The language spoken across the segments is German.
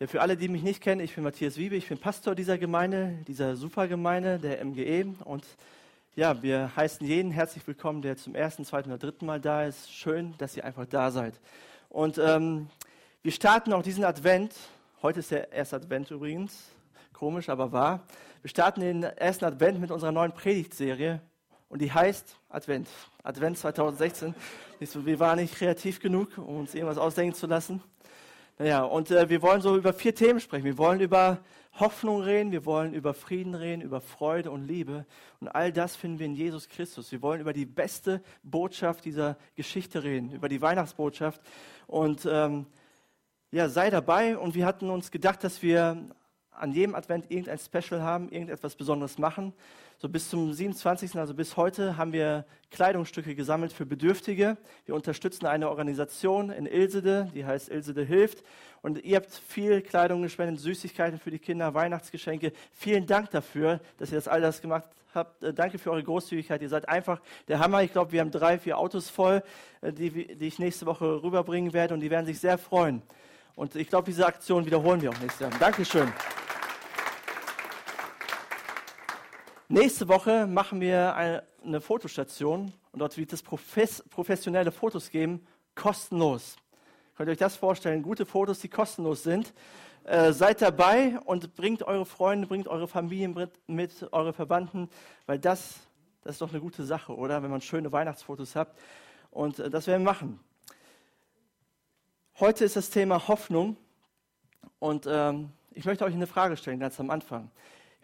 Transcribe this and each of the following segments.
Ja, für alle, die mich nicht kennen, ich bin Matthias Wiebe, ich bin Pastor dieser Gemeinde, dieser Supergemeinde, der MGE. Und ja, wir heißen jeden herzlich willkommen, der zum ersten, zweiten oder dritten Mal da ist. Schön, dass ihr einfach da seid. Und ähm, wir starten auch diesen Advent. Heute ist der erste Advent übrigens. Komisch, aber wahr. Wir starten den ersten Advent mit unserer neuen Predigtserie. Und die heißt Advent. Advent 2016. Wir waren nicht kreativ genug, um uns irgendwas ausdenken zu lassen. Naja, und äh, wir wollen so über vier Themen sprechen. Wir wollen über Hoffnung reden, wir wollen über Frieden reden, über Freude und Liebe. Und all das finden wir in Jesus Christus. Wir wollen über die beste Botschaft dieser Geschichte reden, über die Weihnachtsbotschaft. Und ähm, ja, sei dabei. Und wir hatten uns gedacht, dass wir an jedem Advent irgendein Special haben, irgendetwas Besonderes machen. So bis zum 27., also bis heute, haben wir Kleidungsstücke gesammelt für Bedürftige. Wir unterstützen eine Organisation in Ilsede, die heißt Ilsede hilft. Und ihr habt viel Kleidung gespendet, Süßigkeiten für die Kinder, Weihnachtsgeschenke. Vielen Dank dafür, dass ihr das all das gemacht habt. Äh, danke für eure Großzügigkeit. Ihr seid einfach der Hammer. Ich glaube, wir haben drei, vier Autos voll, äh, die, die ich nächste Woche rüberbringen werde und die werden sich sehr freuen. Und ich glaube, diese Aktion wiederholen wir auch nächstes Jahr. Dankeschön. Nächste Woche machen wir eine, Fotostation und dort wird es professionelle Fotos geben, kostenlos. Könnt ihr euch das vorstellen? Gute Fotos, die kostenlos sind. Äh, seid dabei und bringt eure Freunde, bringt eure Familien mit, eure Verwandten, weil das, das ist doch eine gute Sache, oder? Wenn man schöne Weihnachtsfotos hat. Und äh, das werden wir machen. Heute ist das Thema Hoffnung und ähm, ich möchte euch eine Frage stellen, ganz am Anfang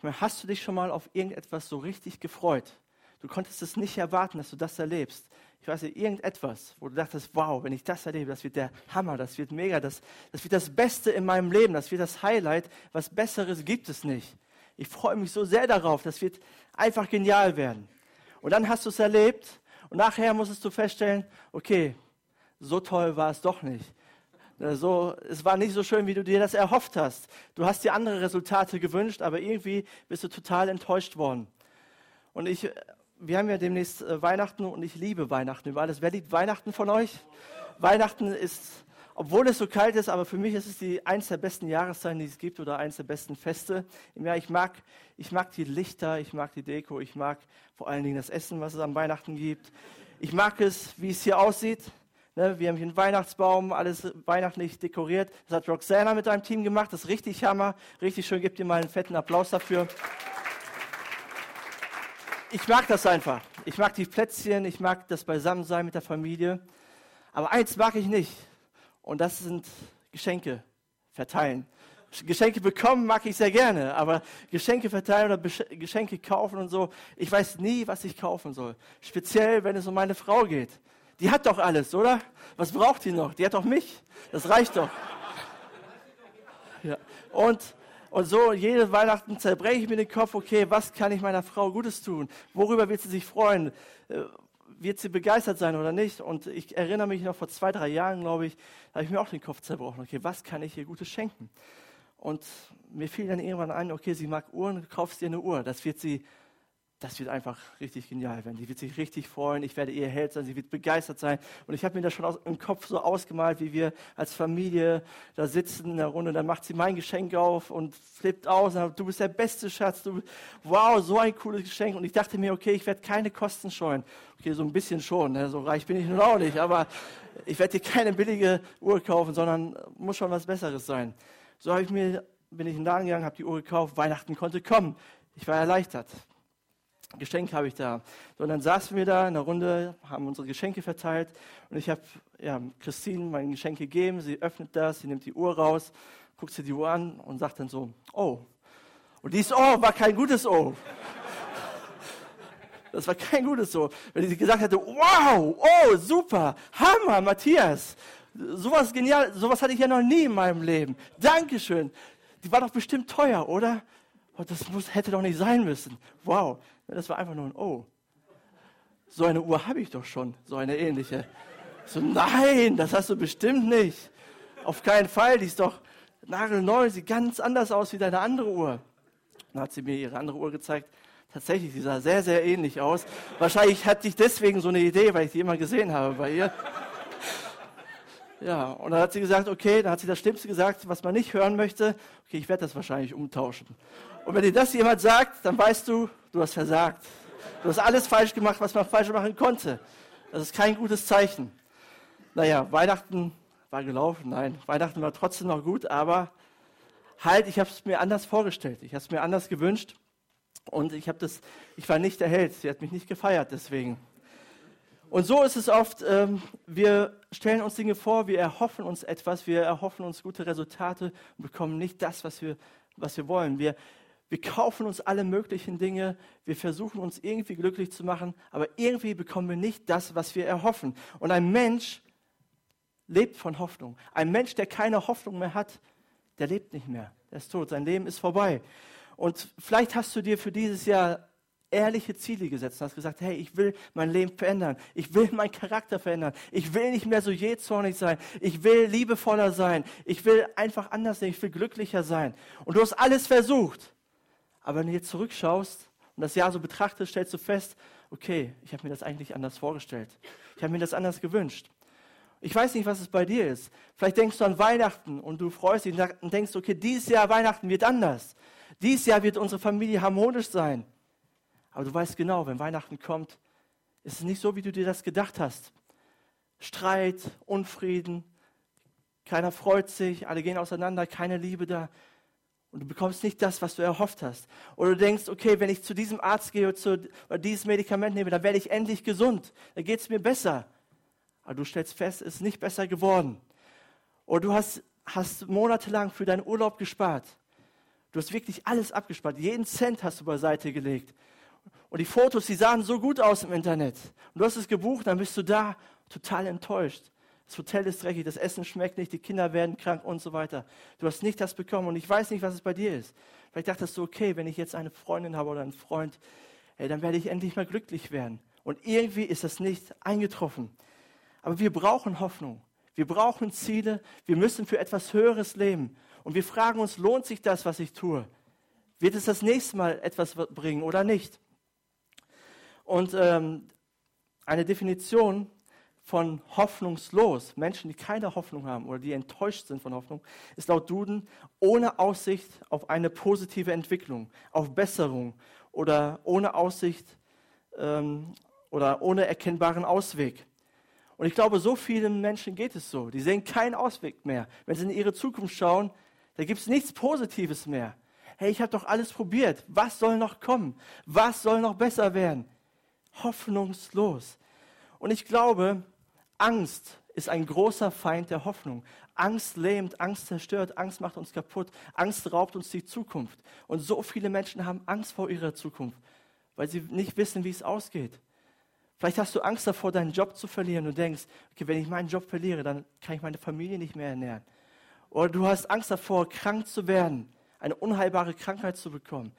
meine, hast du dich schon mal auf irgendetwas so richtig gefreut? Du konntest es nicht erwarten, dass du das erlebst. Ich weiß nicht, irgendetwas, wo du dachtest, wow, wenn ich das erlebe, das wird der Hammer, das wird mega, das, das wird das Beste in meinem Leben, das wird das Highlight. Was Besseres gibt es nicht. Ich freue mich so sehr darauf, das wird einfach genial werden. Und dann hast du es erlebt und nachher musstest du feststellen, okay, so toll war es doch nicht. Äh, so, es war nicht so schön, wie du dir das erhofft hast. Du hast dir andere Resultate gewünscht, aber irgendwie bist du total enttäuscht worden. Und ich, wir haben ja demnächst äh, Weihnachten und ich liebe Weihnachten über alles. Wer liebt Weihnachten von euch? Weihnachten ist, obwohl es so kalt ist, aber für mich ist es die eins der besten Jahreszeiten, die es gibt oder eins der besten Feste im Jahr. Ich mag, ich mag die Lichter, ich mag die Deko, ich mag vor allen Dingen das Essen, was es am Weihnachten gibt. Ich mag es, wie es hier aussieht. Ne, wir haben hier einen Weihnachtsbaum, alles weihnachtlich dekoriert. Das hat Roxana mit seinem Team gemacht. Das ist richtig Hammer. Richtig schön. Gebt ihr mal einen fetten Applaus dafür. Ich mag das einfach. Ich mag die Plätzchen. Ich mag das Beisammensein mit der Familie. Aber eins mag ich nicht. Und das sind Geschenke verteilen. Geschenke bekommen mag ich sehr gerne, aber Geschenke verteilen oder Geschenke kaufen und so, ich weiß nie, was ich kaufen soll. Speziell, wenn es um meine Frau geht. Die hat doch alles, oder? Was braucht die noch? Die hat doch mich. Das reicht doch. Ja. Und, und so, jede Weihnachten zerbreche ich mir den Kopf, okay, was kann ich meiner Frau Gutes tun? Worüber wird sie sich freuen? Äh, wird sie begeistert sein oder nicht? Und ich erinnere mich noch vor zwei, drei Jahren, glaube ich, da habe ich mir auch den Kopf zerbrochen. Okay, was kann ich ihr Gutes schenken? Und mir fiel dann irgendwann ein, okay, sie mag Uhren, kaufst ihr eine Uhr. Das wird sie das wird einfach richtig genial werden. Die wird sich richtig freuen. Ich werde ihr Held sein. Sie wird begeistert sein. Und ich habe mir das schon aus, im Kopf so ausgemalt, wie wir als Familie da sitzen in der Runde. Dann macht sie mein Geschenk auf und flippt aus. Und du bist der beste Schatz. Du, wow, so ein cooles Geschenk. Und ich dachte mir, okay, ich werde keine Kosten scheuen. Okay, so ein bisschen schon. Ne? So reich bin ich nun auch nicht. Aber ich werde dir keine billige Uhr kaufen, sondern muss schon was Besseres sein. So ich mir, bin ich in den Laden gegangen, habe die Uhr gekauft. Weihnachten konnte kommen. Ich war erleichtert. Geschenk habe ich da. So, und dann saßen wir da in der Runde, haben unsere Geschenke verteilt und ich habe ja, Christine mein Geschenk gegeben. Sie öffnet das, sie nimmt die Uhr raus, guckt sie die Uhr an und sagt dann so, oh. Und dieses Oh war kein gutes Oh. Das war kein gutes Oh. Wenn sie gesagt hätte, wow, oh, super, Hammer, Matthias. Sowas genial, sowas hatte ich ja noch nie in meinem Leben. Dankeschön. Die war doch bestimmt teuer, oder? Oh, das muss, hätte doch nicht sein müssen. Wow. Das war einfach nur ein Oh. So eine Uhr habe ich doch schon, so eine ähnliche. So, nein, das hast du bestimmt nicht. Auf keinen Fall, die ist doch nagelneu, sieht ganz anders aus wie deine andere Uhr. Dann hat sie mir ihre andere Uhr gezeigt. Tatsächlich, die sah sehr, sehr ähnlich aus. Wahrscheinlich hatte ich deswegen so eine Idee, weil ich die immer gesehen habe bei ihr. Ja, und dann hat sie gesagt, okay, dann hat sie das Schlimmste gesagt, was man nicht hören möchte. Okay, ich werde das wahrscheinlich umtauschen. Und wenn dir das jemand sagt, dann weißt du, du hast versagt. Du hast alles falsch gemacht, was man falsch machen konnte. Das ist kein gutes Zeichen. Naja, Weihnachten war gelaufen. Nein, Weihnachten war trotzdem noch gut, aber halt, ich habe es mir anders vorgestellt. Ich habe es mir anders gewünscht. Und ich, das, ich war nicht der Held. Sie hat mich nicht gefeiert deswegen. Und so ist es oft, ähm, wir stellen uns Dinge vor, wir erhoffen uns etwas, wir erhoffen uns gute Resultate und bekommen nicht das, was wir, was wir wollen. Wir, wir kaufen uns alle möglichen Dinge, wir versuchen uns irgendwie glücklich zu machen, aber irgendwie bekommen wir nicht das, was wir erhoffen. Und ein Mensch lebt von Hoffnung. Ein Mensch, der keine Hoffnung mehr hat, der lebt nicht mehr. Der ist tot, sein Leben ist vorbei. Und vielleicht hast du dir für dieses Jahr ehrliche Ziele gesetzt und hast gesagt, hey, ich will mein Leben verändern. Ich will meinen Charakter verändern. Ich will nicht mehr so jähzornig sein. Ich will liebevoller sein. Ich will einfach anders sein. Ich will glücklicher sein. Und du hast alles versucht. Aber wenn du jetzt zurückschaust und das Jahr so betrachtest, stellst du fest, okay, ich habe mir das eigentlich anders vorgestellt. Ich habe mir das anders gewünscht. Ich weiß nicht, was es bei dir ist. Vielleicht denkst du an Weihnachten und du freust dich und denkst, okay, dieses Jahr Weihnachten wird anders. Dieses Jahr wird unsere Familie harmonisch sein. Aber du weißt genau, wenn Weihnachten kommt, ist es nicht so, wie du dir das gedacht hast. Streit, Unfrieden, keiner freut sich, alle gehen auseinander, keine Liebe da. Und du bekommst nicht das, was du erhofft hast. Oder du denkst, okay, wenn ich zu diesem Arzt gehe oder, oder dieses Medikament nehme, dann werde ich endlich gesund. Dann geht es mir besser. Aber du stellst fest, es ist nicht besser geworden. Oder du hast, hast monatelang für deinen Urlaub gespart. Du hast wirklich alles abgespart. Jeden Cent hast du beiseite gelegt. Und die Fotos, die sahen so gut aus im Internet. Und du hast es gebucht, dann bist du da total enttäuscht. Das Hotel ist dreckig, das Essen schmeckt nicht, die Kinder werden krank und so weiter. Du hast nicht das bekommen und ich weiß nicht, was es bei dir ist. Vielleicht dachtest du, okay, wenn ich jetzt eine Freundin habe oder einen Freund, hey, dann werde ich endlich mal glücklich werden. Und irgendwie ist das nicht eingetroffen. Aber wir brauchen Hoffnung. Wir brauchen Ziele. Wir müssen für etwas Höheres leben. Und wir fragen uns, lohnt sich das, was ich tue? Wird es das nächste Mal etwas bringen oder nicht? Und ähm, eine Definition von hoffnungslos, Menschen, die keine Hoffnung haben oder die enttäuscht sind von Hoffnung, ist laut Duden ohne Aussicht auf eine positive Entwicklung, auf Besserung oder ohne Aussicht ähm, oder ohne erkennbaren Ausweg. Und ich glaube, so vielen Menschen geht es so. Die sehen keinen Ausweg mehr. Wenn sie in ihre Zukunft schauen, da gibt es nichts Positives mehr. Hey, ich habe doch alles probiert. Was soll noch kommen? Was soll noch besser werden? hoffnungslos. Und ich glaube, Angst ist ein großer Feind der Hoffnung. Angst lähmt, Angst zerstört, Angst macht uns kaputt, Angst raubt uns die Zukunft. Und so viele Menschen haben Angst vor ihrer Zukunft, weil sie nicht wissen, wie es ausgeht. Vielleicht hast du Angst davor, deinen Job zu verlieren und denkst, okay, wenn ich meinen Job verliere, dann kann ich meine Familie nicht mehr ernähren. Oder du hast Angst davor, krank zu werden, eine unheilbare Krankheit zu bekommen.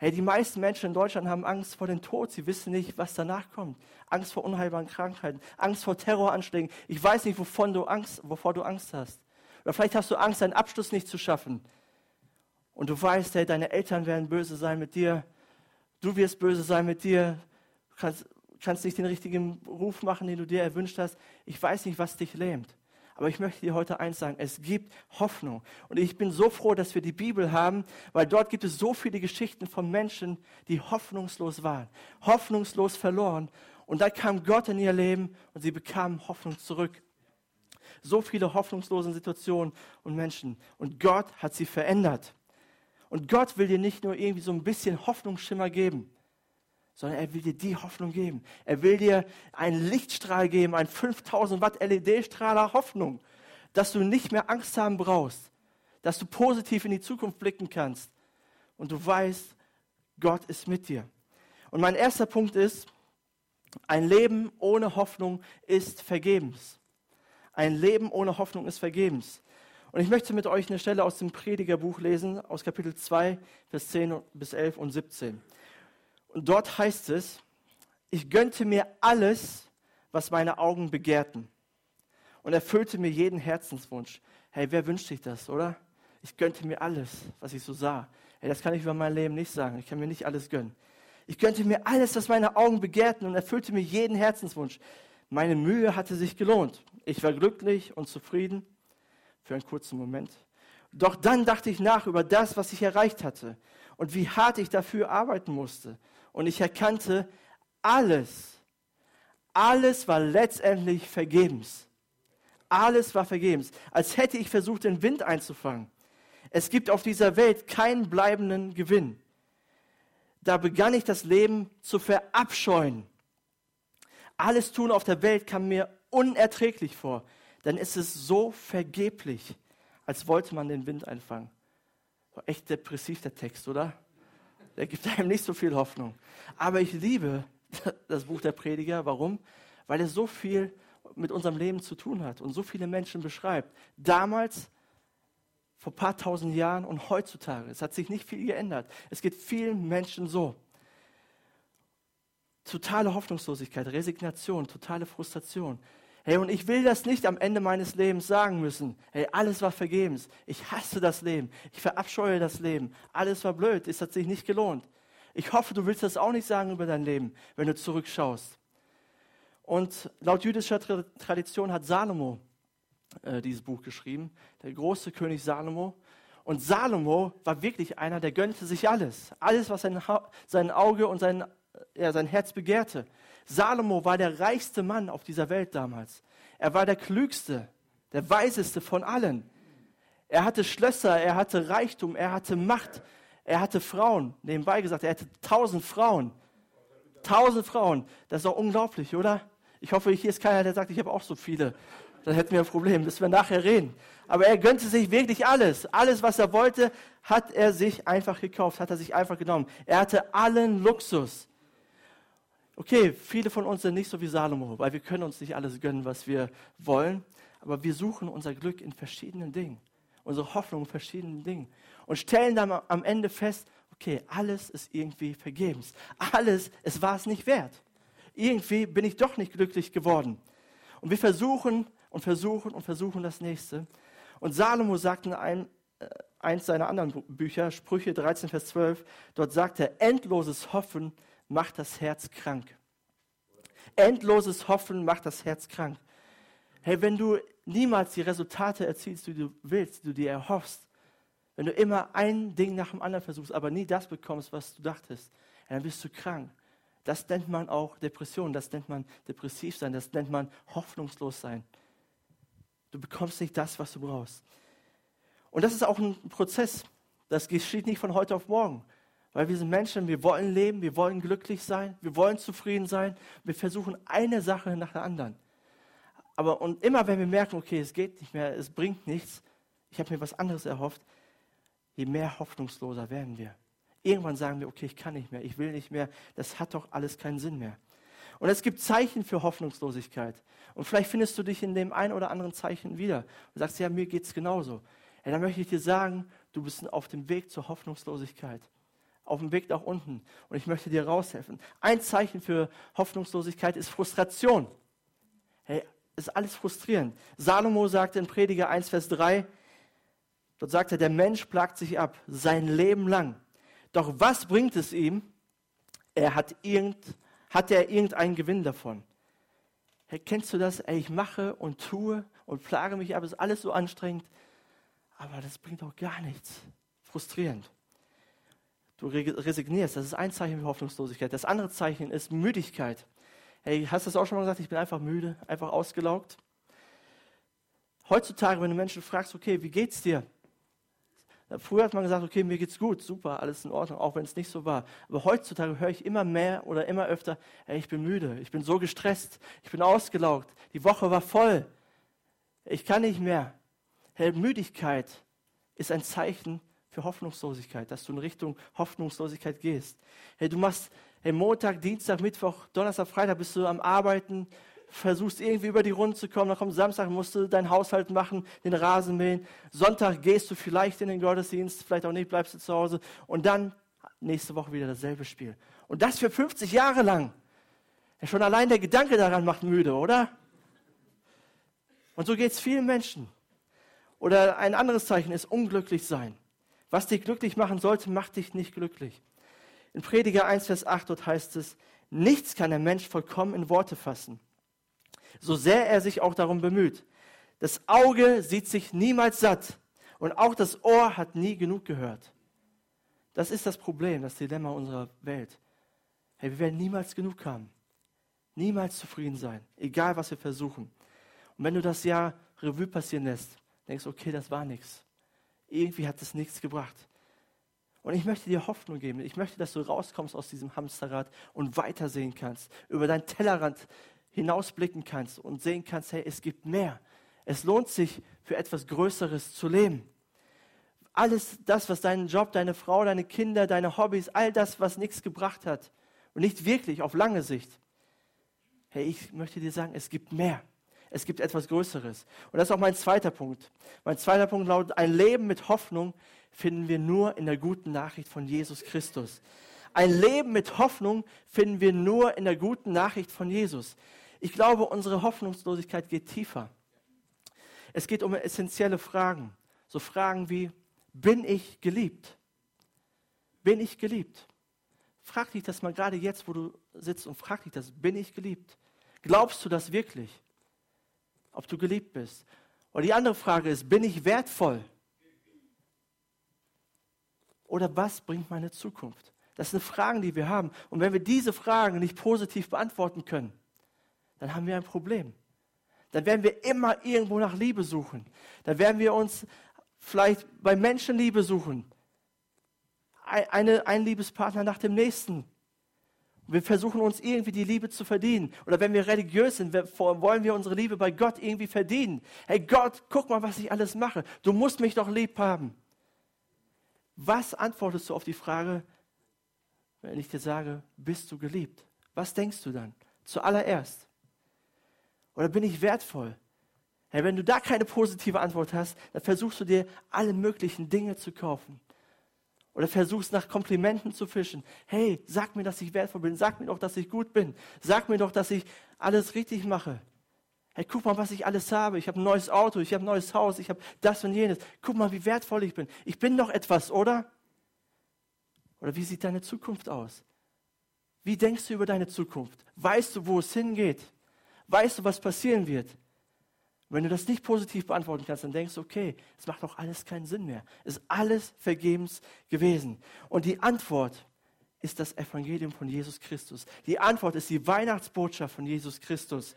Hey, die meisten Menschen in Deutschland haben Angst vor dem Tod. Sie wissen nicht, was danach kommt. Angst vor unheilbaren Krankheiten, Angst vor Terroranschlägen. Ich weiß nicht, wovon du Angst, wovor du Angst hast. Oder vielleicht hast du Angst, deinen Abschluss nicht zu schaffen. Und du weißt, hey, deine Eltern werden böse sein mit dir. Du wirst böse sein mit dir. Du kannst, kannst nicht den richtigen Ruf machen, den du dir erwünscht hast. Ich weiß nicht, was dich lähmt. Aber ich möchte dir heute eins sagen, es gibt Hoffnung. Und ich bin so froh, dass wir die Bibel haben, weil dort gibt es so viele Geschichten von Menschen, die hoffnungslos waren, hoffnungslos verloren. Und da kam Gott in ihr Leben und sie bekamen Hoffnung zurück. So viele hoffnungslose Situationen und Menschen. Und Gott hat sie verändert. Und Gott will dir nicht nur irgendwie so ein bisschen Hoffnungsschimmer geben sondern er will dir die Hoffnung geben. Er will dir einen Lichtstrahl geben, einen 5000 Watt LED-Strahler Hoffnung, dass du nicht mehr Angst haben brauchst, dass du positiv in die Zukunft blicken kannst und du weißt, Gott ist mit dir. Und mein erster Punkt ist, ein Leben ohne Hoffnung ist vergebens. Ein Leben ohne Hoffnung ist vergebens. Und ich möchte mit euch eine Stelle aus dem Predigerbuch lesen, aus Kapitel 2, Vers 10 bis 11 und 17. Und dort heißt es, ich gönnte mir alles, was meine Augen begehrten und erfüllte mir jeden Herzenswunsch. Hey, wer wünscht sich das, oder? Ich gönnte mir alles, was ich so sah. Hey, das kann ich über mein Leben nicht sagen. Ich kann mir nicht alles gönnen. Ich gönnte mir alles, was meine Augen begehrten und erfüllte mir jeden Herzenswunsch. Meine Mühe hatte sich gelohnt. Ich war glücklich und zufrieden für einen kurzen Moment. Doch dann dachte ich nach über das, was ich erreicht hatte und wie hart ich dafür arbeiten musste. Und ich erkannte, alles, alles war letztendlich vergebens. Alles war vergebens, als hätte ich versucht, den Wind einzufangen. Es gibt auf dieser Welt keinen bleibenden Gewinn. Da begann ich das Leben zu verabscheuen. Alles Tun auf der Welt kam mir unerträglich vor, denn es ist so vergeblich, als wollte man den Wind einfangen. Echt depressiv der Text, oder? Der gibt einem nicht so viel Hoffnung. Aber ich liebe das Buch der Prediger. Warum? Weil er so viel mit unserem Leben zu tun hat und so viele Menschen beschreibt. Damals, vor ein paar tausend Jahren und heutzutage. Es hat sich nicht viel geändert. Es geht vielen Menschen so. Totale Hoffnungslosigkeit, Resignation, totale Frustration. Hey, und ich will das nicht am Ende meines Lebens sagen müssen. Hey, alles war vergebens. Ich hasse das Leben. Ich verabscheue das Leben. Alles war blöd. Es hat sich nicht gelohnt. Ich hoffe, du willst das auch nicht sagen über dein Leben, wenn du zurückschaust. Und laut jüdischer Tradition hat Salomo äh, dieses Buch geschrieben, der große König Salomo. Und Salomo war wirklich einer, der gönnte sich alles. Alles, was sein, sein Auge und sein, ja, sein Herz begehrte. Salomo war der reichste Mann auf dieser Welt damals. Er war der klügste, der weiseste von allen. Er hatte Schlösser, er hatte Reichtum, er hatte Macht, er hatte Frauen. Nebenbei gesagt, er hatte tausend Frauen. Tausend Frauen. Das ist doch unglaublich, oder? Ich hoffe, hier ist keiner, der sagt, ich habe auch so viele. Dann hätten wir ein Problem, müssen wir nachher reden. Aber er gönnte sich wirklich alles. Alles, was er wollte, hat er sich einfach gekauft, hat er sich einfach genommen. Er hatte allen Luxus. Okay, viele von uns sind nicht so wie Salomo, weil wir können uns nicht alles gönnen, was wir wollen, aber wir suchen unser Glück in verschiedenen Dingen, unsere Hoffnung in verschiedenen Dingen und stellen dann am Ende fest, okay, alles ist irgendwie vergebens. Alles, es war es nicht wert. Irgendwie bin ich doch nicht glücklich geworden. Und wir versuchen und versuchen und versuchen das nächste. Und Salomo sagt in einem, äh, eins seiner anderen Bücher, Sprüche 13, Vers 12, dort sagt er, endloses Hoffen macht das Herz krank. Endloses Hoffen macht das Herz krank. Hey, wenn du niemals die Resultate erzielst, die du willst, die du dir erhoffst, wenn du immer ein Ding nach dem anderen versuchst, aber nie das bekommst, was du dachtest, dann bist du krank. Das nennt man auch Depression, das nennt man depressiv sein, das nennt man hoffnungslos sein. Du bekommst nicht das, was du brauchst. Und das ist auch ein Prozess. Das geschieht nicht von heute auf morgen. Weil wir sind Menschen, wir wollen leben, wir wollen glücklich sein, wir wollen zufrieden sein. Wir versuchen eine Sache nach der anderen. Aber und immer wenn wir merken, okay, es geht nicht mehr, es bringt nichts, ich habe mir was anderes erhofft, je mehr hoffnungsloser werden wir. Irgendwann sagen wir, okay, ich kann nicht mehr, ich will nicht mehr, das hat doch alles keinen Sinn mehr. Und es gibt Zeichen für Hoffnungslosigkeit. Und vielleicht findest du dich in dem einen oder anderen Zeichen wieder und sagst, ja, mir geht es genauso. Ja, dann möchte ich dir sagen, du bist auf dem Weg zur Hoffnungslosigkeit auf dem Weg nach unten. Und ich möchte dir raushelfen. Ein Zeichen für Hoffnungslosigkeit ist Frustration. Hey, ist alles frustrierend. Salomo sagte in Prediger 1, Vers 3, dort sagt er, der Mensch plagt sich ab, sein Leben lang. Doch was bringt es ihm? Er hat, irgend, hat er irgendeinen Gewinn davon? Hey, kennst du das? Ey, ich mache und tue und plage mich ab, ist alles so anstrengend, aber das bringt auch gar nichts. Frustrierend. Du resignierst. Das ist ein Zeichen für Hoffnungslosigkeit. Das andere Zeichen ist Müdigkeit. Hey, hast du das auch schon mal gesagt? Ich bin einfach müde, einfach ausgelaugt. Heutzutage, wenn du Menschen fragst, okay, wie geht's dir? Früher hat man gesagt, okay, mir geht's gut, super, alles in Ordnung, auch wenn es nicht so war. Aber heutzutage höre ich immer mehr oder immer öfter, hey, ich bin müde, ich bin so gestresst, ich bin ausgelaugt, die Woche war voll, ich kann nicht mehr. Hey, Müdigkeit ist ein Zeichen für Hoffnungslosigkeit, dass du in Richtung Hoffnungslosigkeit gehst. Hey, du machst hey, Montag, Dienstag, Mittwoch, Donnerstag, Freitag bist du am Arbeiten, versuchst irgendwie über die Runde zu kommen, dann kommt Samstag, musst du deinen Haushalt machen, den Rasen mähen. Sonntag gehst du vielleicht in den Gottesdienst, vielleicht auch nicht, bleibst du zu Hause. Und dann nächste Woche wieder dasselbe Spiel. Und das für 50 Jahre lang. Ja, schon allein der Gedanke daran macht müde, oder? Und so geht es vielen Menschen. Oder ein anderes Zeichen ist unglücklich sein. Was dich glücklich machen sollte, macht dich nicht glücklich. In Prediger 1, Vers 8 dort heißt es, nichts kann der Mensch vollkommen in Worte fassen. so sehr er sich auch darum bemüht. Das Auge sieht sich niemals satt und auch das Ohr hat nie genug gehört. Das ist das Problem, das Dilemma unserer Welt. Hey, wir werden niemals genug haben. Niemals zufrieden sein, egal was wir versuchen. Und wenn du das Jahr Revue passieren lässt, denkst du, okay, das war nichts. Irgendwie hat es nichts gebracht. Und ich möchte dir Hoffnung geben. Ich möchte, dass du rauskommst aus diesem Hamsterrad und weitersehen kannst, über deinen Tellerrand hinausblicken kannst und sehen kannst, hey, es gibt mehr. Es lohnt sich, für etwas Größeres zu leben. Alles das, was deinen Job, deine Frau, deine Kinder, deine Hobbys, all das, was nichts gebracht hat und nicht wirklich auf lange Sicht. Hey, ich möchte dir sagen, es gibt mehr. Es gibt etwas Größeres. Und das ist auch mein zweiter Punkt. Mein zweiter Punkt lautet, ein Leben mit Hoffnung finden wir nur in der guten Nachricht von Jesus Christus. Ein Leben mit Hoffnung finden wir nur in der guten Nachricht von Jesus. Ich glaube, unsere Hoffnungslosigkeit geht tiefer. Es geht um essentielle Fragen. So Fragen wie, bin ich geliebt? Bin ich geliebt? Frag dich das mal gerade jetzt, wo du sitzt und frag dich das, bin ich geliebt? Glaubst du das wirklich? Ob du geliebt bist? Oder die andere Frage ist, bin ich wertvoll? Oder was bringt meine Zukunft? Das sind Fragen, die wir haben. Und wenn wir diese Fragen nicht positiv beantworten können, dann haben wir ein Problem. Dann werden wir immer irgendwo nach Liebe suchen. Dann werden wir uns vielleicht bei Menschen Liebe suchen. Eine, ein Liebespartner nach dem nächsten. Wir versuchen uns irgendwie die Liebe zu verdienen. Oder wenn wir religiös sind, wollen wir unsere Liebe bei Gott irgendwie verdienen. Hey Gott, guck mal, was ich alles mache. Du musst mich doch lieb haben. Was antwortest du auf die Frage, wenn ich dir sage, bist du geliebt? Was denkst du dann? Zuallererst. Oder bin ich wertvoll? Hey, wenn du da keine positive Antwort hast, dann versuchst du dir alle möglichen Dinge zu kaufen. Oder versuchst nach Komplimenten zu fischen. Hey, sag mir, dass ich wertvoll bin. Sag mir doch, dass ich gut bin. Sag mir doch, dass ich alles richtig mache. Hey, guck mal, was ich alles habe. Ich habe ein neues Auto, ich habe ein neues Haus, ich habe das und jenes. Guck mal, wie wertvoll ich bin. Ich bin doch etwas, oder? Oder wie sieht deine Zukunft aus? Wie denkst du über deine Zukunft? Weißt du, wo es hingeht? Weißt du, was passieren wird? Wenn du das nicht positiv beantworten kannst, dann denkst du, okay, es macht doch alles keinen Sinn mehr. Es ist alles vergebens gewesen. Und die Antwort ist das Evangelium von Jesus Christus. Die Antwort ist die Weihnachtsbotschaft von Jesus Christus.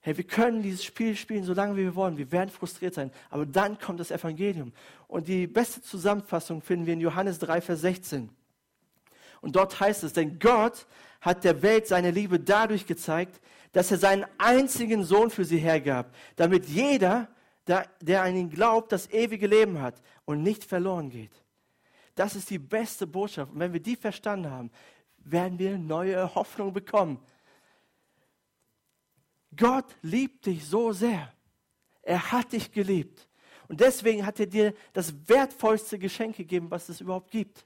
Hey, wir können dieses Spiel spielen, so lange wie wir wollen. Wir werden frustriert sein. Aber dann kommt das Evangelium. Und die beste Zusammenfassung finden wir in Johannes 3, Vers 16. Und dort heißt es, denn Gott hat der Welt seine Liebe dadurch gezeigt, dass er seinen einzigen Sohn für sie hergab, damit jeder, der an ihn glaubt, das ewige Leben hat und nicht verloren geht. Das ist die beste Botschaft. Und wenn wir die verstanden haben, werden wir neue Hoffnung bekommen. Gott liebt dich so sehr. Er hat dich geliebt. Und deswegen hat er dir das wertvollste Geschenk gegeben, was es überhaupt gibt.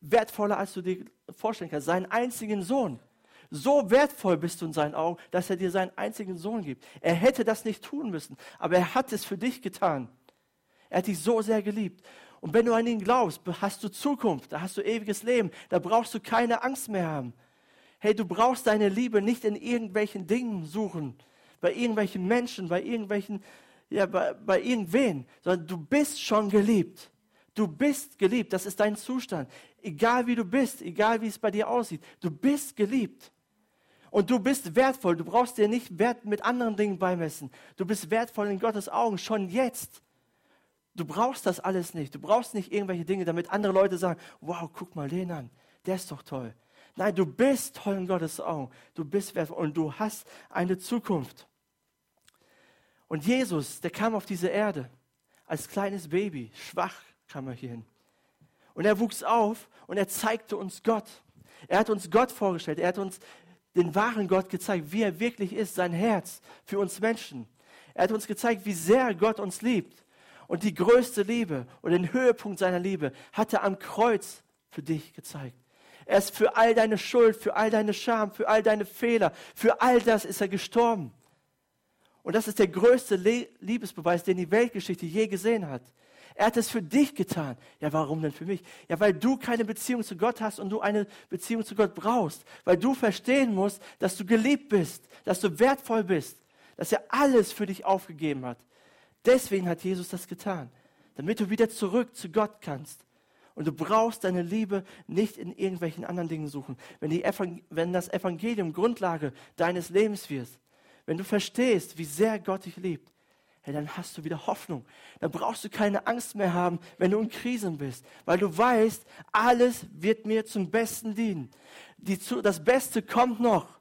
Wertvoller, als du dir vorstellen kannst. Seinen einzigen Sohn. So wertvoll bist du in seinen Augen, dass er dir seinen einzigen Sohn gibt. Er hätte das nicht tun müssen, aber er hat es für dich getan. Er hat dich so sehr geliebt. Und wenn du an ihn glaubst, hast du Zukunft, da hast du ewiges Leben, da brauchst du keine Angst mehr haben. Hey, du brauchst deine Liebe nicht in irgendwelchen Dingen suchen, bei irgendwelchen Menschen, bei irgendwelchen, ja, bei, bei irgendwen, sondern du bist schon geliebt. Du bist geliebt, das ist dein Zustand. Egal wie du bist, egal wie es bei dir aussieht, du bist geliebt. Und du bist wertvoll, du brauchst dir nicht Wert mit anderen Dingen beimessen. Du bist wertvoll in Gottes Augen, schon jetzt. Du brauchst das alles nicht. Du brauchst nicht irgendwelche Dinge, damit andere Leute sagen, wow, guck mal den an, der ist doch toll. Nein, du bist toll in Gottes Augen. Du bist wertvoll und du hast eine Zukunft. Und Jesus, der kam auf diese Erde als kleines Baby, schwach kam er hierhin. Und er wuchs auf und er zeigte uns Gott. Er hat uns Gott vorgestellt. Er hat uns den wahren Gott gezeigt, wie er wirklich ist, sein Herz für uns Menschen. Er hat uns gezeigt, wie sehr Gott uns liebt. Und die größte Liebe und den Höhepunkt seiner Liebe hat er am Kreuz für dich gezeigt. Er ist für all deine Schuld, für all deine Scham, für all deine Fehler, für all das ist er gestorben. Und das ist der größte Liebesbeweis, den die Weltgeschichte je gesehen hat. Er hat es für dich getan. Ja, warum denn für mich? Ja, weil du keine Beziehung zu Gott hast und du eine Beziehung zu Gott brauchst. Weil du verstehen musst, dass du geliebt bist, dass du wertvoll bist, dass er alles für dich aufgegeben hat. Deswegen hat Jesus das getan, damit du wieder zurück zu Gott kannst. Und du brauchst deine Liebe nicht in irgendwelchen anderen Dingen suchen. Wenn, wenn das Evangelium Grundlage deines Lebens wird, wenn du verstehst, wie sehr Gott dich liebt, hey, dann hast du wieder Hoffnung. Dann brauchst du keine Angst mehr haben, wenn du in Krisen bist, weil du weißt, alles wird mir zum Besten dienen. Die, das Beste kommt noch.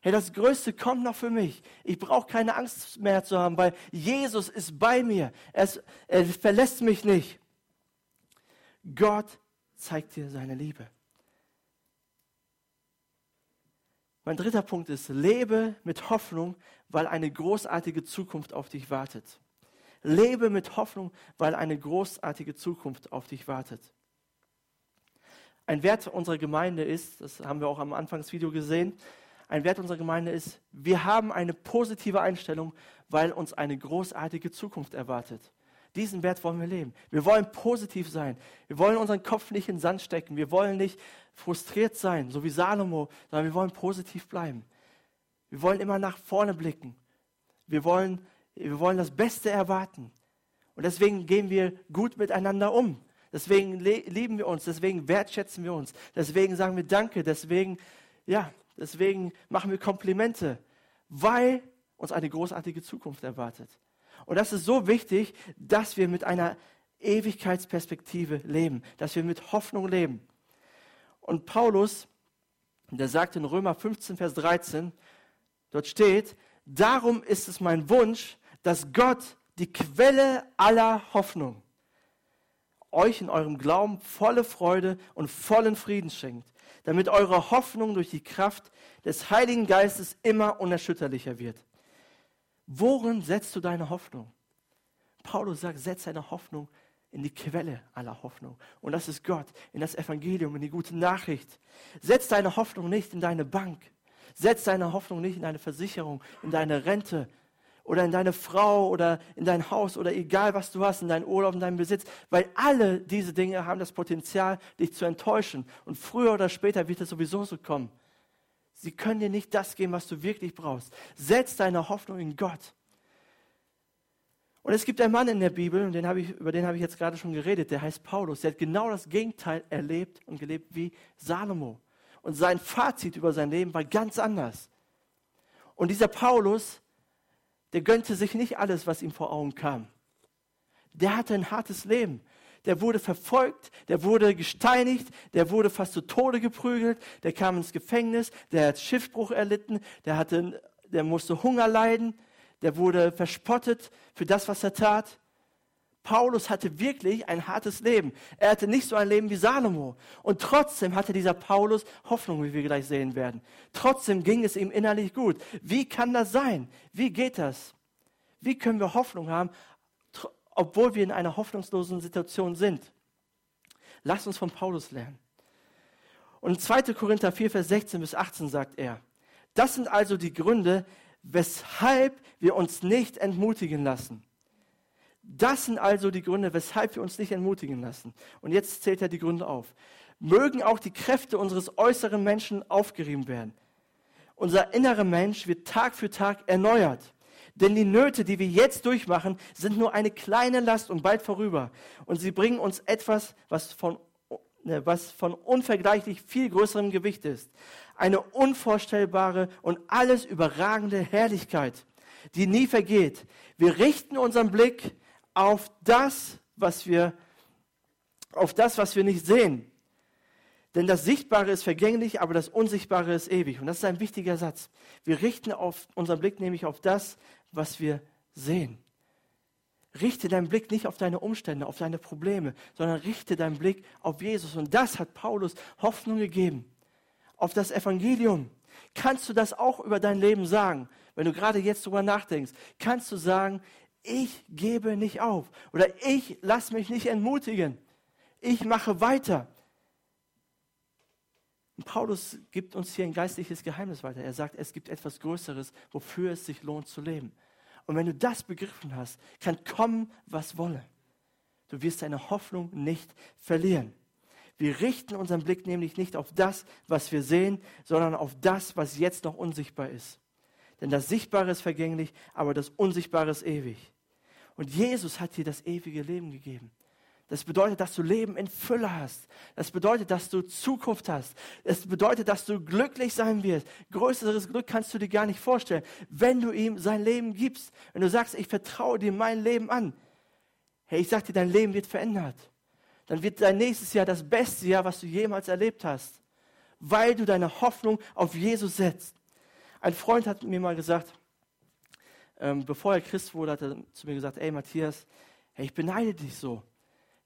Hey, das Größte kommt noch für mich. Ich brauche keine Angst mehr zu haben, weil Jesus ist bei mir. Er, ist, er verlässt mich nicht. Gott zeigt dir seine Liebe. Mein dritter Punkt ist, lebe mit Hoffnung, weil eine großartige Zukunft auf dich wartet. Lebe mit Hoffnung, weil eine großartige Zukunft auf dich wartet. Ein Wert unserer Gemeinde ist, das haben wir auch am Anfangsvideo gesehen, ein Wert unserer Gemeinde ist, wir haben eine positive Einstellung, weil uns eine großartige Zukunft erwartet. Diesen Wert wollen wir leben. Wir wollen positiv sein. Wir wollen unseren Kopf nicht in den Sand stecken. Wir wollen nicht frustriert sein, so wie Salomo, sondern wir wollen positiv bleiben. Wir wollen immer nach vorne blicken. Wir wollen, wir wollen das Beste erwarten. Und deswegen gehen wir gut miteinander um. Deswegen lieben wir uns, deswegen wertschätzen wir uns, deswegen sagen wir Danke, deswegen, ja, deswegen machen wir Komplimente, weil uns eine großartige Zukunft erwartet. Und das ist so wichtig, dass wir mit einer Ewigkeitsperspektive leben, dass wir mit Hoffnung leben. Und Paulus, der sagt in Römer 15, Vers 13, dort steht, darum ist es mein Wunsch, dass Gott, die Quelle aller Hoffnung, euch in eurem Glauben volle Freude und vollen Frieden schenkt, damit eure Hoffnung durch die Kraft des Heiligen Geistes immer unerschütterlicher wird. Worin setzt du deine Hoffnung? Paulus sagt, setz deine Hoffnung in die Quelle aller Hoffnung. Und das ist Gott, in das Evangelium, in die gute Nachricht. Setz deine Hoffnung nicht in deine Bank. Setz deine Hoffnung nicht in deine Versicherung, in deine Rente oder in deine Frau oder in dein Haus oder egal was du hast, in deinen Urlaub, in deinen Besitz. Weil alle diese Dinge haben das Potenzial, dich zu enttäuschen. Und früher oder später wird es sowieso so kommen. Sie können dir nicht das geben, was du wirklich brauchst. Setz deine Hoffnung in Gott. Und es gibt einen Mann in der Bibel, und den ich, über den habe ich jetzt gerade schon geredet, der heißt Paulus. Der hat genau das Gegenteil erlebt und gelebt wie Salomo. Und sein Fazit über sein Leben war ganz anders. Und dieser Paulus, der gönnte sich nicht alles, was ihm vor Augen kam. Der hatte ein hartes Leben der wurde verfolgt, der wurde gesteinigt, der wurde fast zu Tode geprügelt, der kam ins Gefängnis, der hat Schiffbruch erlitten, der, hatte, der musste Hunger leiden, der wurde verspottet für das, was er tat. Paulus hatte wirklich ein hartes Leben. Er hatte nicht so ein Leben wie Salomo. Und trotzdem hatte dieser Paulus Hoffnung, wie wir gleich sehen werden. Trotzdem ging es ihm innerlich gut. Wie kann das sein? Wie geht das? Wie können wir Hoffnung haben, obwohl wir in einer hoffnungslosen Situation sind. Lasst uns von Paulus lernen. Und 2. Korinther 4, Vers 16 bis 18 sagt er, das sind also die Gründe, weshalb wir uns nicht entmutigen lassen. Das sind also die Gründe, weshalb wir uns nicht entmutigen lassen. Und jetzt zählt er die Gründe auf. Mögen auch die Kräfte unseres äußeren Menschen aufgerieben werden. Unser innerer Mensch wird Tag für Tag erneuert. Denn die Nöte, die wir jetzt durchmachen, sind nur eine kleine Last und bald vorüber. Und sie bringen uns etwas, was von, ne, was von unvergleichlich viel größerem Gewicht ist. Eine unvorstellbare und alles überragende Herrlichkeit, die nie vergeht. Wir richten unseren Blick auf das, was wir, auf das, was wir nicht sehen. Denn das Sichtbare ist vergänglich, aber das Unsichtbare ist ewig. Und das ist ein wichtiger Satz. Wir richten auf unseren Blick nämlich auf das, was wir sehen. Richte deinen Blick nicht auf deine Umstände, auf deine Probleme, sondern richte deinen Blick auf Jesus. Und das hat Paulus Hoffnung gegeben. Auf das Evangelium. Kannst du das auch über dein Leben sagen? Wenn du gerade jetzt darüber nachdenkst, kannst du sagen, ich gebe nicht auf oder ich lasse mich nicht entmutigen. Ich mache weiter. Und Paulus gibt uns hier ein geistliches Geheimnis weiter. Er sagt, es gibt etwas Größeres, wofür es sich lohnt zu leben. Und wenn du das begriffen hast, kann kommen, was wolle. Du wirst deine Hoffnung nicht verlieren. Wir richten unseren Blick nämlich nicht auf das, was wir sehen, sondern auf das, was jetzt noch unsichtbar ist. Denn das Sichtbare ist vergänglich, aber das Unsichtbare ist ewig. Und Jesus hat dir das ewige Leben gegeben. Das bedeutet, dass du Leben in Fülle hast. Das bedeutet, dass du Zukunft hast. Es bedeutet, dass du glücklich sein wirst. Größeres Glück kannst du dir gar nicht vorstellen, wenn du ihm sein Leben gibst. Wenn du sagst, ich vertraue dir mein Leben an. Hey, ich sag dir, dein Leben wird verändert. Dann wird dein nächstes Jahr das beste Jahr, was du jemals erlebt hast. Weil du deine Hoffnung auf Jesus setzt. Ein Freund hat mir mal gesagt, ähm, bevor er Christ wurde, hat er zu mir gesagt, ey Matthias, hey, ich beneide dich so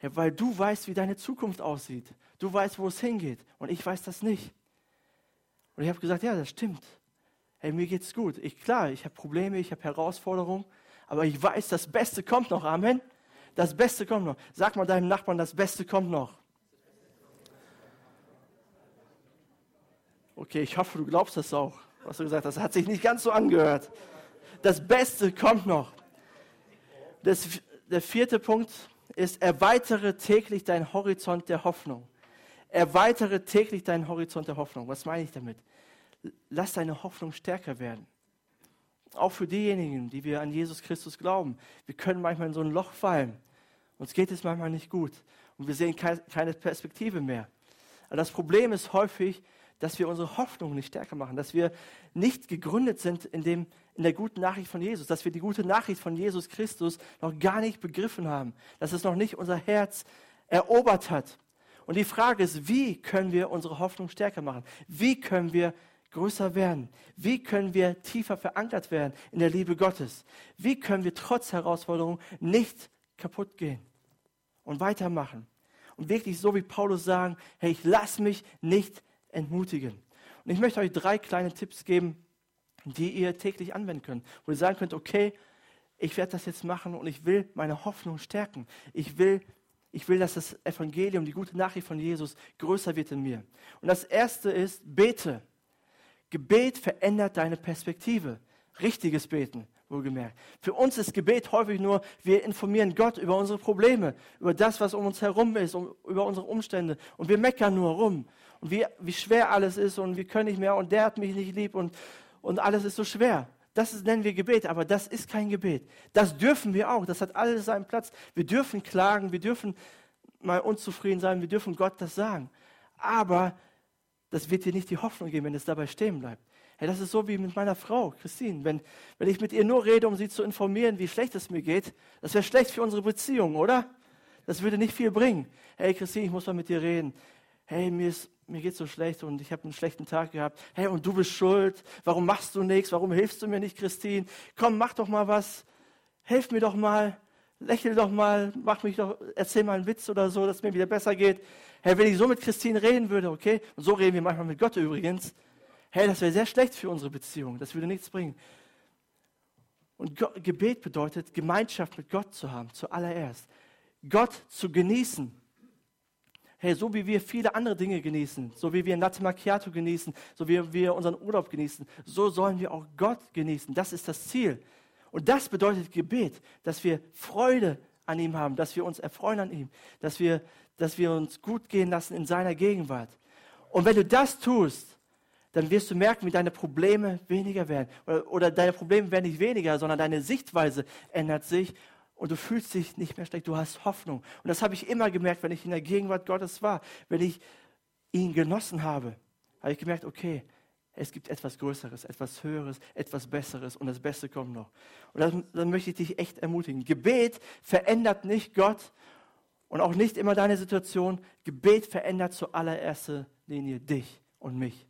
ja, weil du weißt, wie deine Zukunft aussieht. Du weißt, wo es hingeht. Und ich weiß das nicht. Und ich habe gesagt, ja, das stimmt. Hey, mir geht's gut. Ich, klar, ich habe Probleme, ich habe Herausforderungen. Aber ich weiß, das Beste kommt noch. Amen. Das Beste kommt noch. Sag mal deinem Nachbarn, das Beste kommt noch. Okay, ich hoffe, du glaubst das auch, was du gesagt hast. Das hat sich nicht ganz so angehört. Das Beste kommt noch. Das, der vierte Punkt, ist, erweitere täglich deinen Horizont der Hoffnung. Erweitere täglich deinen Horizont der Hoffnung. Was meine ich damit? Lass deine Hoffnung stärker werden. Auch für diejenigen, die wir an Jesus Christus glauben. Wir können manchmal in so ein Loch fallen. Uns geht es manchmal nicht gut. Und wir sehen keine Perspektive mehr. Aber das Problem ist häufig, dass wir unsere Hoffnung nicht stärker machen, dass wir nicht gegründet sind in, dem, in der guten Nachricht von Jesus, dass wir die gute Nachricht von Jesus Christus noch gar nicht begriffen haben, dass es noch nicht unser Herz erobert hat. Und die Frage ist, wie können wir unsere Hoffnung stärker machen? Wie können wir größer werden? Wie können wir tiefer verankert werden in der Liebe Gottes? Wie können wir trotz Herausforderungen nicht kaputt gehen und weitermachen? Und wirklich so wie Paulus sagen, hey, ich lass mich nicht entmutigen. Und ich möchte euch drei kleine Tipps geben, die ihr täglich anwenden könnt, wo ihr sagen könnt, okay, ich werde das jetzt machen und ich will meine Hoffnung stärken. Ich will, ich will, dass das Evangelium, die gute Nachricht von Jesus größer wird in mir. Und das erste ist, bete. Gebet verändert deine Perspektive. Richtiges Beten, wohlgemerkt. Für uns ist Gebet häufig nur, wir informieren Gott über unsere Probleme, über das, was um uns herum ist, um, über unsere Umstände. Und wir meckern nur rum wie, wie schwer alles ist und wir können nicht mehr und der hat mich nicht lieb und, und alles ist so schwer. Das ist, nennen wir Gebet, aber das ist kein Gebet. Das dürfen wir auch, das hat alles seinen Platz. Wir dürfen klagen, wir dürfen mal unzufrieden sein, wir dürfen Gott das sagen. Aber das wird dir nicht die Hoffnung geben, wenn es dabei stehen bleibt. Hey, das ist so wie mit meiner Frau, Christine. Wenn, wenn ich mit ihr nur rede, um sie zu informieren, wie schlecht es mir geht, das wäre schlecht für unsere Beziehung, oder? Das würde nicht viel bringen. Hey, Christine, ich muss mal mit dir reden. Hey, mir ist mir geht so schlecht und ich habe einen schlechten Tag gehabt. Hey, und du bist schuld. Warum machst du nichts? Warum hilfst du mir nicht, Christine? Komm, mach doch mal was. Hilf mir doch mal. Lächel doch mal. Mach mich doch, erzähl mal einen Witz oder so, dass es mir wieder besser geht. Hey, wenn ich so mit Christine reden würde, okay? Und so reden wir manchmal mit Gott übrigens. Hey, das wäre sehr schlecht für unsere Beziehung. Das würde nichts bringen. Und Gebet bedeutet, Gemeinschaft mit Gott zu haben, zuallererst. Gott zu genießen hey, so wie wir viele andere Dinge genießen, so wie wir Latte Macchiato genießen, so wie wir unseren Urlaub genießen, so sollen wir auch Gott genießen. Das ist das Ziel. Und das bedeutet Gebet, dass wir Freude an ihm haben, dass wir uns erfreuen an ihm, dass wir, dass wir uns gut gehen lassen in seiner Gegenwart. Und wenn du das tust, dann wirst du merken, wie deine Probleme weniger werden. Oder, oder deine Probleme werden nicht weniger, sondern deine Sichtweise ändert sich und du fühlst dich nicht mehr schlecht, du hast Hoffnung. Und das habe ich immer gemerkt, wenn ich in der Gegenwart Gottes war, wenn ich ihn genossen habe, habe ich gemerkt, okay, es gibt etwas Größeres, etwas Höheres, etwas Besseres und das Beste kommt noch. Und dann, dann möchte ich dich echt ermutigen. Gebet verändert nicht Gott und auch nicht immer deine Situation. Gebet verändert zuallererster Linie dich und mich.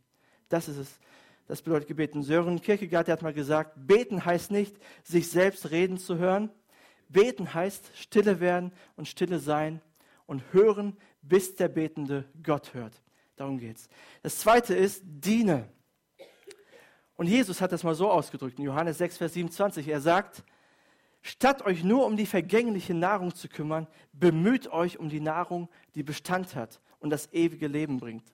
Das ist es. Das bedeutet Gebeten. Sören Kierkegaard hat mal gesagt, beten heißt nicht, sich selbst reden zu hören, Beten heißt stille werden und stille sein und hören, bis der Betende Gott hört. Darum geht's. Das zweite ist, diene. Und Jesus hat das mal so ausgedrückt in Johannes 6, Vers 27. Er sagt, statt euch nur um die vergängliche Nahrung zu kümmern, bemüht euch um die Nahrung, die Bestand hat und das ewige Leben bringt.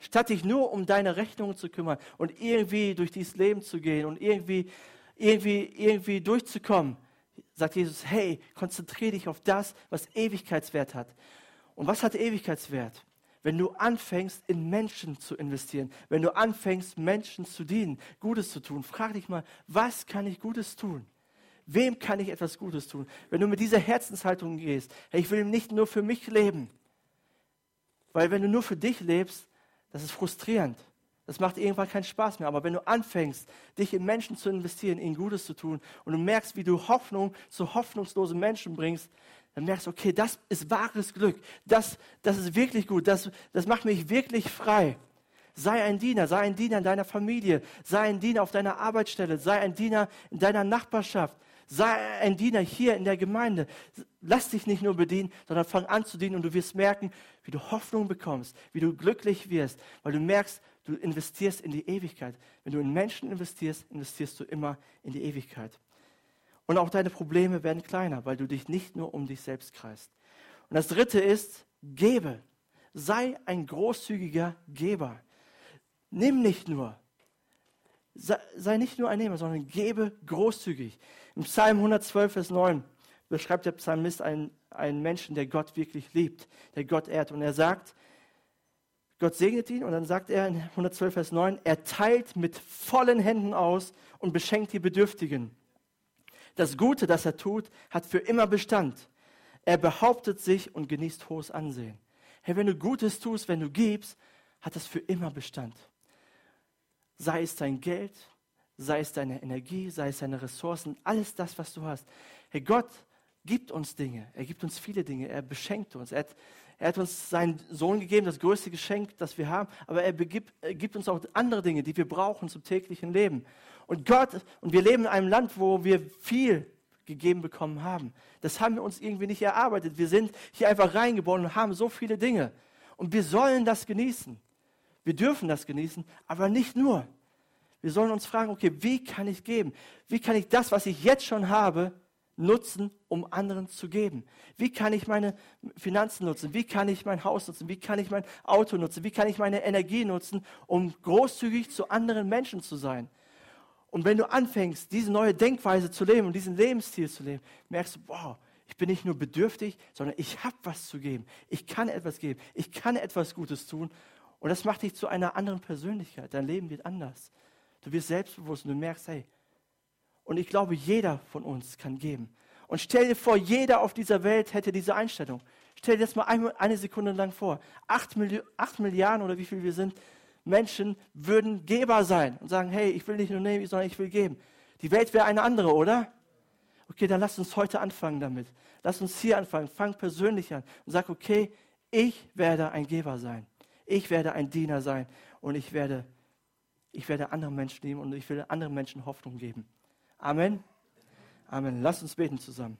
Statt dich nur um deine Rechnungen zu kümmern und irgendwie durch dieses Leben zu gehen und irgendwie, irgendwie, irgendwie durchzukommen, sagt Jesus, hey, konzentriere dich auf das, was Ewigkeitswert hat. Und was hat Ewigkeitswert? Wenn du anfängst, in Menschen zu investieren, wenn du anfängst, Menschen zu dienen, Gutes zu tun, frag dich mal, was kann ich Gutes tun? Wem kann ich etwas Gutes tun? Wenn du mit dieser Herzenshaltung gehst, hey, ich will nicht nur für mich leben. Weil wenn du nur für dich lebst, das ist frustrierend. Das macht irgendwann keinen Spaß mehr. Aber wenn du anfängst, dich in Menschen zu investieren, ihnen Gutes zu tun und du merkst, wie du Hoffnung zu hoffnungslosen Menschen bringst, dann merkst du, okay, das ist wahres Glück. Das, das ist wirklich gut. Das, das macht mich wirklich frei. Sei ein Diener, sei ein Diener in deiner Familie, sei ein Diener auf deiner Arbeitsstelle, sei ein Diener in deiner Nachbarschaft, sei ein Diener hier in der Gemeinde. Lass dich nicht nur bedienen, sondern fang an zu dienen und du wirst merken, wie du Hoffnung bekommst, wie du glücklich wirst, weil du merkst, Du investierst in die Ewigkeit. Wenn du in Menschen investierst, investierst du immer in die Ewigkeit. Und auch deine Probleme werden kleiner, weil du dich nicht nur um dich selbst kreist. Und das dritte ist, gebe. Sei ein großzügiger Geber. Nimm nicht nur. Sei nicht nur ein Nehmer, sondern gebe großzügig. Im Psalm 112, Vers 9 beschreibt der Psalmist einen, einen Menschen, der Gott wirklich liebt, der Gott ehrt. Und er sagt, Gott segnet ihn und dann sagt er in 112, Vers 9, er teilt mit vollen Händen aus und beschenkt die Bedürftigen. Das Gute, das er tut, hat für immer Bestand. Er behauptet sich und genießt hohes Ansehen. Hey, wenn du Gutes tust, wenn du gibst, hat das für immer Bestand. Sei es dein Geld, sei es deine Energie, sei es deine Ressourcen, alles das, was du hast. Hey, Gott gibt uns Dinge. Er gibt uns viele Dinge. Er beschenkt uns. Er hat, er hat uns seinen Sohn gegeben, das größte Geschenk, das wir haben, aber er, begibt, er gibt uns auch andere Dinge, die wir brauchen zum täglichen Leben. Und Gott, und wir leben in einem Land, wo wir viel gegeben bekommen haben. Das haben wir uns irgendwie nicht erarbeitet. Wir sind hier einfach reingeboren und haben so viele Dinge. Und wir sollen das genießen. Wir dürfen das genießen, aber nicht nur. Wir sollen uns fragen, okay, wie kann ich geben? Wie kann ich das, was ich jetzt schon habe, nutzen, um anderen zu geben? Wie kann ich meine Finanzen nutzen? Wie kann ich mein Haus nutzen? Wie kann ich mein Auto nutzen? Wie kann ich meine Energie nutzen, um großzügig zu anderen Menschen zu sein? Und wenn du anfängst, diese neue Denkweise zu leben und diesen Lebensstil zu leben, merkst du, wow, ich bin nicht nur bedürftig, sondern ich habe was zu geben. Ich kann etwas geben. Ich kann etwas Gutes tun. Und das macht dich zu einer anderen Persönlichkeit. Dein Leben wird anders. Du wirst selbstbewusst und du merkst, hey, und ich glaube, jeder von uns kann geben. Und stell dir vor, jeder auf dieser Welt hätte diese Einstellung. Stell dir das mal eine, Sekunde lang vor. Acht, Milli acht Milliarden oder wie viel wir sind, Menschen würden Geber sein und sagen, hey, ich will nicht nur nehmen, sondern ich will geben. Die Welt wäre eine andere, oder? Okay, dann lass uns heute anfangen damit. Lass uns hier anfangen. Fang persönlich an und sag, okay, ich werde ein Geber sein. Ich werde ein Diener sein und ich werde, ich werde andere Menschen nehmen und ich will anderen Menschen Hoffnung geben. Amen. Amen. Lass uns beten zusammen.